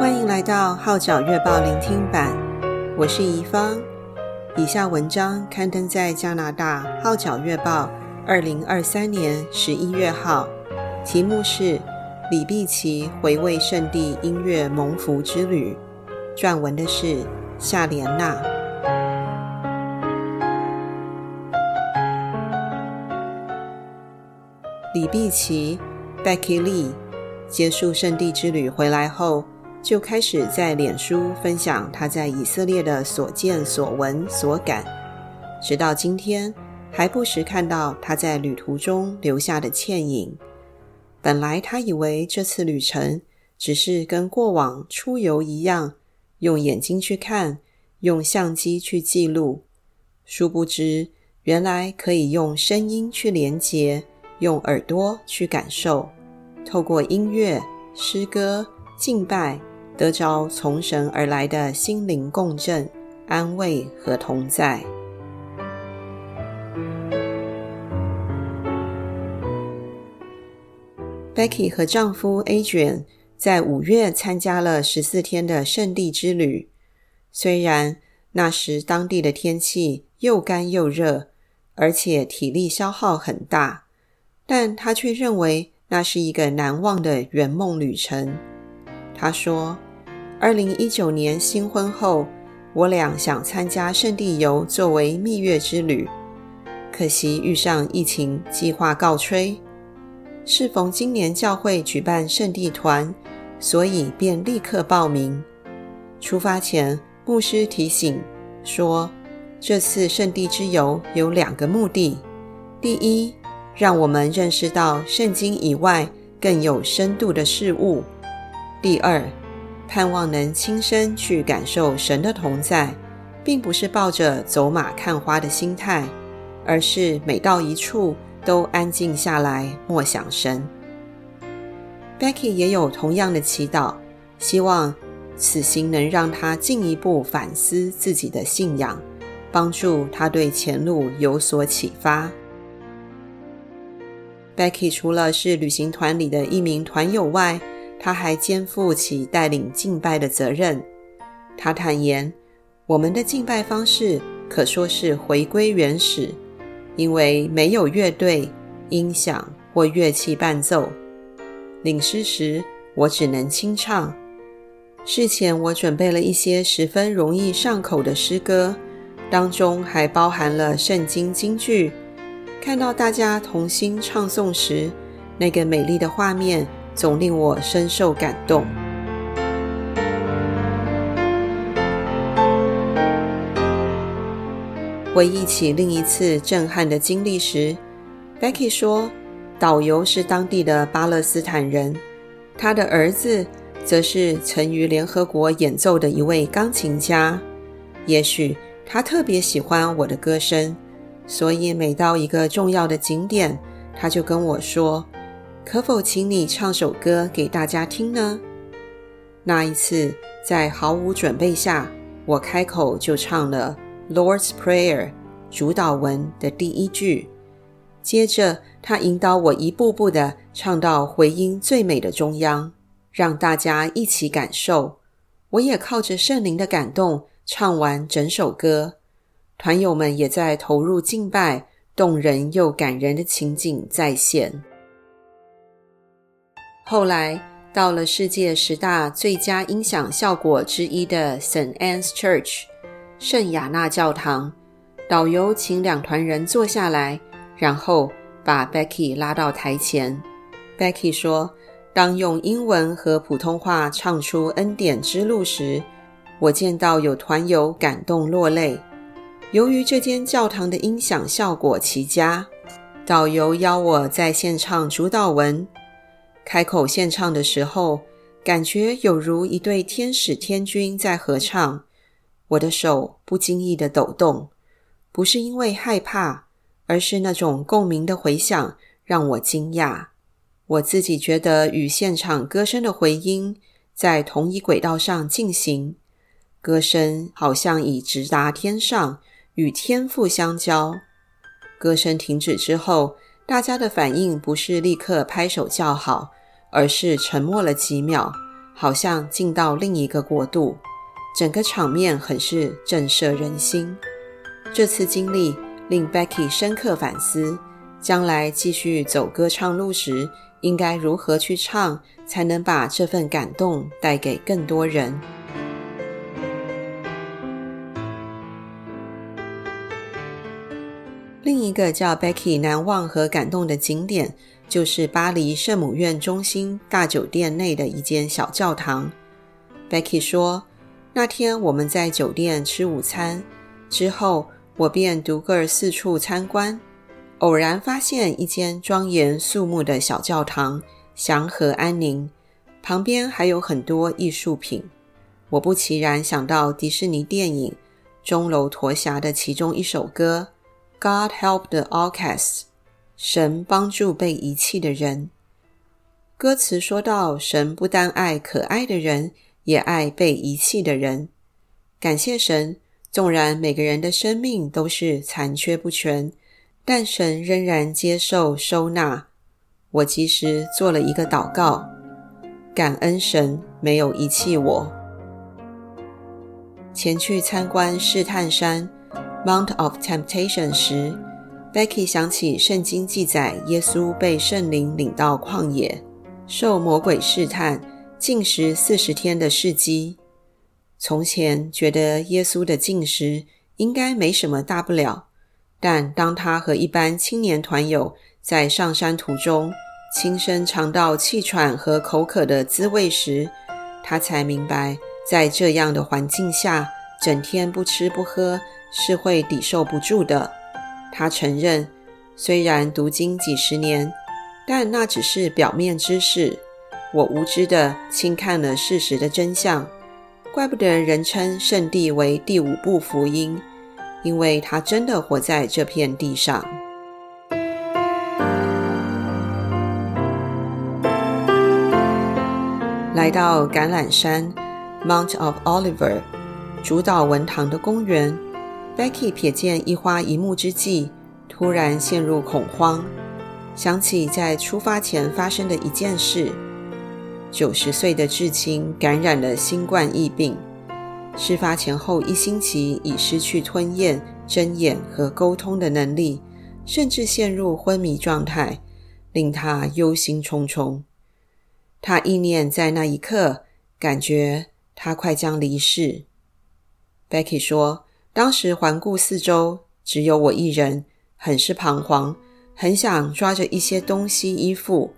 欢迎来到《号角月报》聆听版，我是怡芳。以下文章刊登在加拿大《号角月报》二零二三年十一月号，题目是《李碧琪回味圣地音乐蒙福之旅》，撰文的是夏莲娜。李碧琪 Becky Lee 结束圣地之旅回来后，就开始在脸书分享他在以色列的所见所闻所感，直到今天还不时看到他在旅途中留下的倩影。本来他以为这次旅程只是跟过往出游一样，用眼睛去看，用相机去记录，殊不知原来可以用声音去连接。用耳朵去感受，透过音乐、诗歌、敬拜，得着从神而来的心灵共振、安慰和同在。Becky 和丈夫 Adrian 在五月参加了十四天的圣地之旅，虽然那时当地的天气又干又热，而且体力消耗很大。但他却认为那是一个难忘的圆梦旅程。他说：“二零一九年新婚后，我俩想参加圣地游作为蜜月之旅，可惜遇上疫情，计划告吹。适逢今年教会举办圣地团，所以便立刻报名。出发前，牧师提醒说，这次圣地之游有两个目的：第一，让我们认识到圣经以外更有深度的事物。第二，盼望能亲身去感受神的同在，并不是抱着走马看花的心态，而是每到一处都安静下来默想神。Becky 也有同样的祈祷，希望此行能让她进一步反思自己的信仰，帮助她对前路有所启发。Becky 除了是旅行团里的一名团友外，他还肩负起带领敬拜的责任。他坦言，我们的敬拜方式可说是回归原始，因为没有乐队、音响或乐器伴奏。领诗时，我只能清唱。事前我准备了一些十分容易上口的诗歌，当中还包含了圣经金句。看到大家同心唱诵时，那个美丽的画面总令我深受感动。回忆起另一次震撼的经历时，Becky 说，导游是当地的巴勒斯坦人，他的儿子则是曾于联合国演奏的一位钢琴家。也许他特别喜欢我的歌声。所以每到一个重要的景点，他就跟我说：“可否请你唱首歌给大家听呢？”那一次，在毫无准备下，我开口就唱了《Lord's Prayer》主导文的第一句。接着，他引导我一步步地唱到回音最美的中央，让大家一起感受。我也靠着圣灵的感动唱完整首歌。团友们也在投入敬拜，动人又感人的情景再现。后来到了世界十大最佳音响效果之一的 St. Anne's Church 圣雅纳教堂，导游请两团人坐下来，然后把 Becky 拉到台前。Becky 说：“当用英文和普通话唱出《恩典之路》时，我见到有团友感动落泪。”由于这间教堂的音响效果奇佳，导游邀我在线唱主祷文。开口献唱的时候，感觉有如一对天使天君在合唱。我的手不经意的抖动，不是因为害怕，而是那种共鸣的回响让我惊讶。我自己觉得与现场歌声的回音在同一轨道上进行，歌声好像已直达天上。与天父相交，歌声停止之后，大家的反应不是立刻拍手叫好，而是沉默了几秒，好像进到另一个国度，整个场面很是震慑人心。这次经历令 Becky 深刻反思，将来继续走歌唱路时，应该如何去唱，才能把这份感动带给更多人。另一个叫 Becky 难忘和感动的景点，就是巴黎圣母院中心大酒店内的一间小教堂。Becky 说：“那天我们在酒店吃午餐之后，我便独个儿四处参观，偶然发现一间庄严肃穆的小教堂，祥和安宁，旁边还有很多艺术品。我不其然想到迪士尼电影《钟楼驼侠》的其中一首歌。” God help the outcast，神帮助被遗弃的人。歌词说到，神不单爱可爱的人，也爱被遗弃的人。感谢神，纵然每个人的生命都是残缺不全，但神仍然接受收纳。我及时做了一个祷告，感恩神没有遗弃我。前去参观试探山。Mount of Temptation 时，Becky 想起圣经记载耶稣被圣灵领到旷野，受魔鬼试探，禁食四十天的事迹。从前觉得耶稣的禁食应该没什么大不了，但当他和一般青年团友在上山途中亲身尝到气喘和口渴的滋味时，他才明白，在这样的环境下，整天不吃不喝。是会抵受不住的。他承认，虽然读经几十年，但那只是表面知识。我无知的轻看了事实的真相，怪不得人称圣地为第五部福音，因为他真的活在这片地上。来到橄榄山 （Mount of Oliver），主祷文堂的公园。Becky 瞥见一花一木之际，突然陷入恐慌，想起在出发前发生的一件事：九十岁的至亲感染了新冠疫病，事发前后一星期已失去吞咽、睁眼和沟通的能力，甚至陷入昏迷状态，令他忧心忡忡。他意念在那一刻，感觉他快将离世。Becky 说。当时环顾四周，只有我一人，很是彷徨，很想抓着一些东西依附。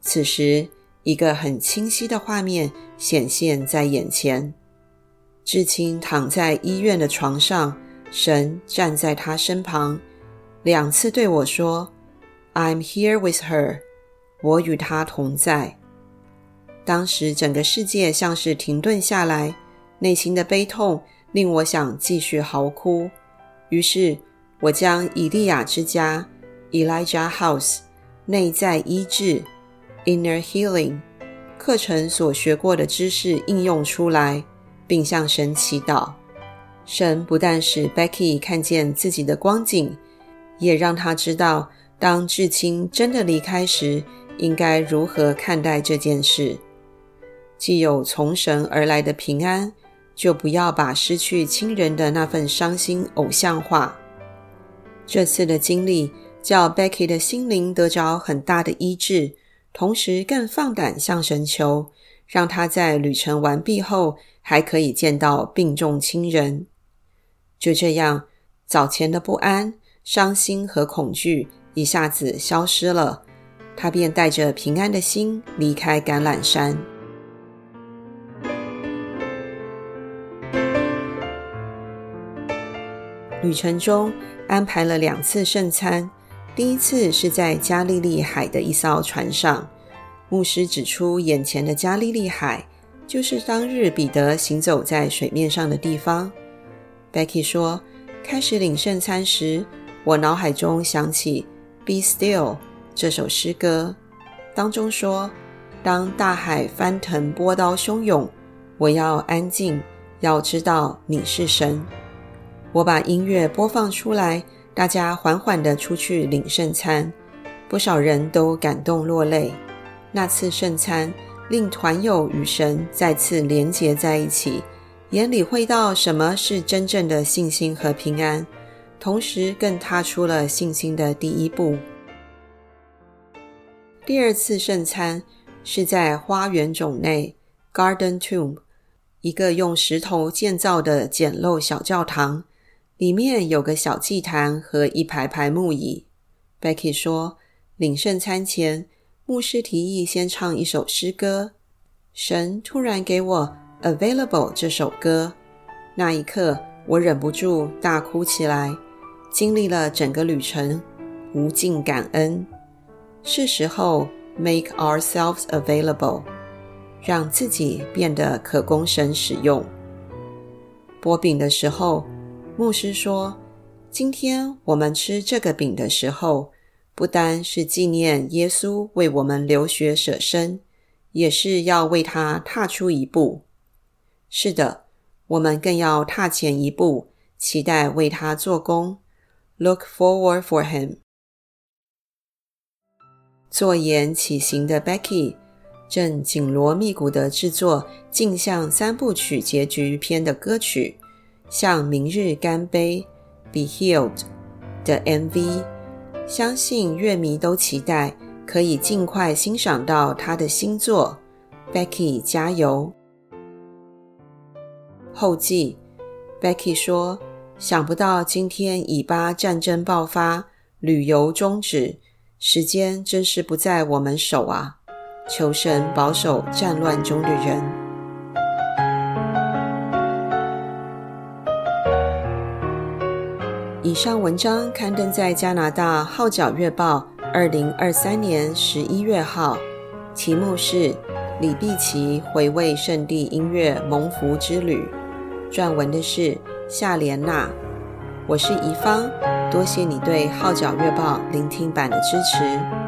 此时，一个很清晰的画面显现在眼前：至亲躺在医院的床上，神站在他身旁，两次对我说：“I'm here with her，我与她同在。”当时整个世界像是停顿下来，内心的悲痛。令我想继续嚎哭，于是我将以利亚之家 （Elijah House） 内在医治 （Inner Healing） 课程所学过的知识应用出来，并向神祈祷。神不但使 Becky 看见自己的光景，也让她知道，当至亲真的离开时，应该如何看待这件事。既有从神而来的平安。就不要把失去亲人的那份伤心偶像化。这次的经历叫 Becky 的心灵得着很大的医治，同时更放胆向神求，让她在旅程完毕后还可以见到病重亲人。就这样，早前的不安、伤心和恐惧一下子消失了，她便带着平安的心离开橄榄山。旅程中安排了两次圣餐，第一次是在加利利海的一艘船上。牧师指出，眼前的加利利海就是当日彼得行走在水面上的地方。Becky 说：“开始领圣餐时，我脑海中想起《Be Still》这首诗歌，当中说：当大海翻腾、波涛汹涌，我要安静，要知道你是神。”我把音乐播放出来，大家缓缓地出去领圣餐，不少人都感动落泪。那次圣餐令团友与神再次连结在一起，也领会到什么是真正的信心和平安，同时更踏出了信心的第一步。第二次圣餐是在花园冢内 （Garden Tomb），一个用石头建造的简陋小教堂，里面有个小祭坛和一排排木椅。Becky 说，领圣餐前，牧师提议先唱一首诗歌，神突然给我《Available》这首歌，那一刻我忍不住大哭起来，经历了整个旅程，无尽感恩。是时候 make ourselves available，让自己变得可供神使用。剥饼的时候，牧师说：“今天我们吃这个饼的时候。”不单是纪念耶稣为我们流血舍身，也是要为他踏出一步。是的，我们更要踏前一步，期待为他做工。Look forward for him。坐言起行的 Becky 正紧锣密鼓地制作镜像三部曲结局篇的歌曲，向明日干杯，Be Healed 的 MV。相信乐迷都期待可以尽快欣赏到他的新作。Becky 加油！后记：Becky 说：“想不到今天以巴战争爆发，旅游终止，时间真是不在我们手啊！求神保守战乱中的人。”以上文章刊登在加拿大《号角月报》二零二三年十一月号，题目是《李碧琪回味圣地音乐蒙福之旅》，撰文的是夏莲娜。我是怡芳，多谢你对《号角月报》聆听版的支持。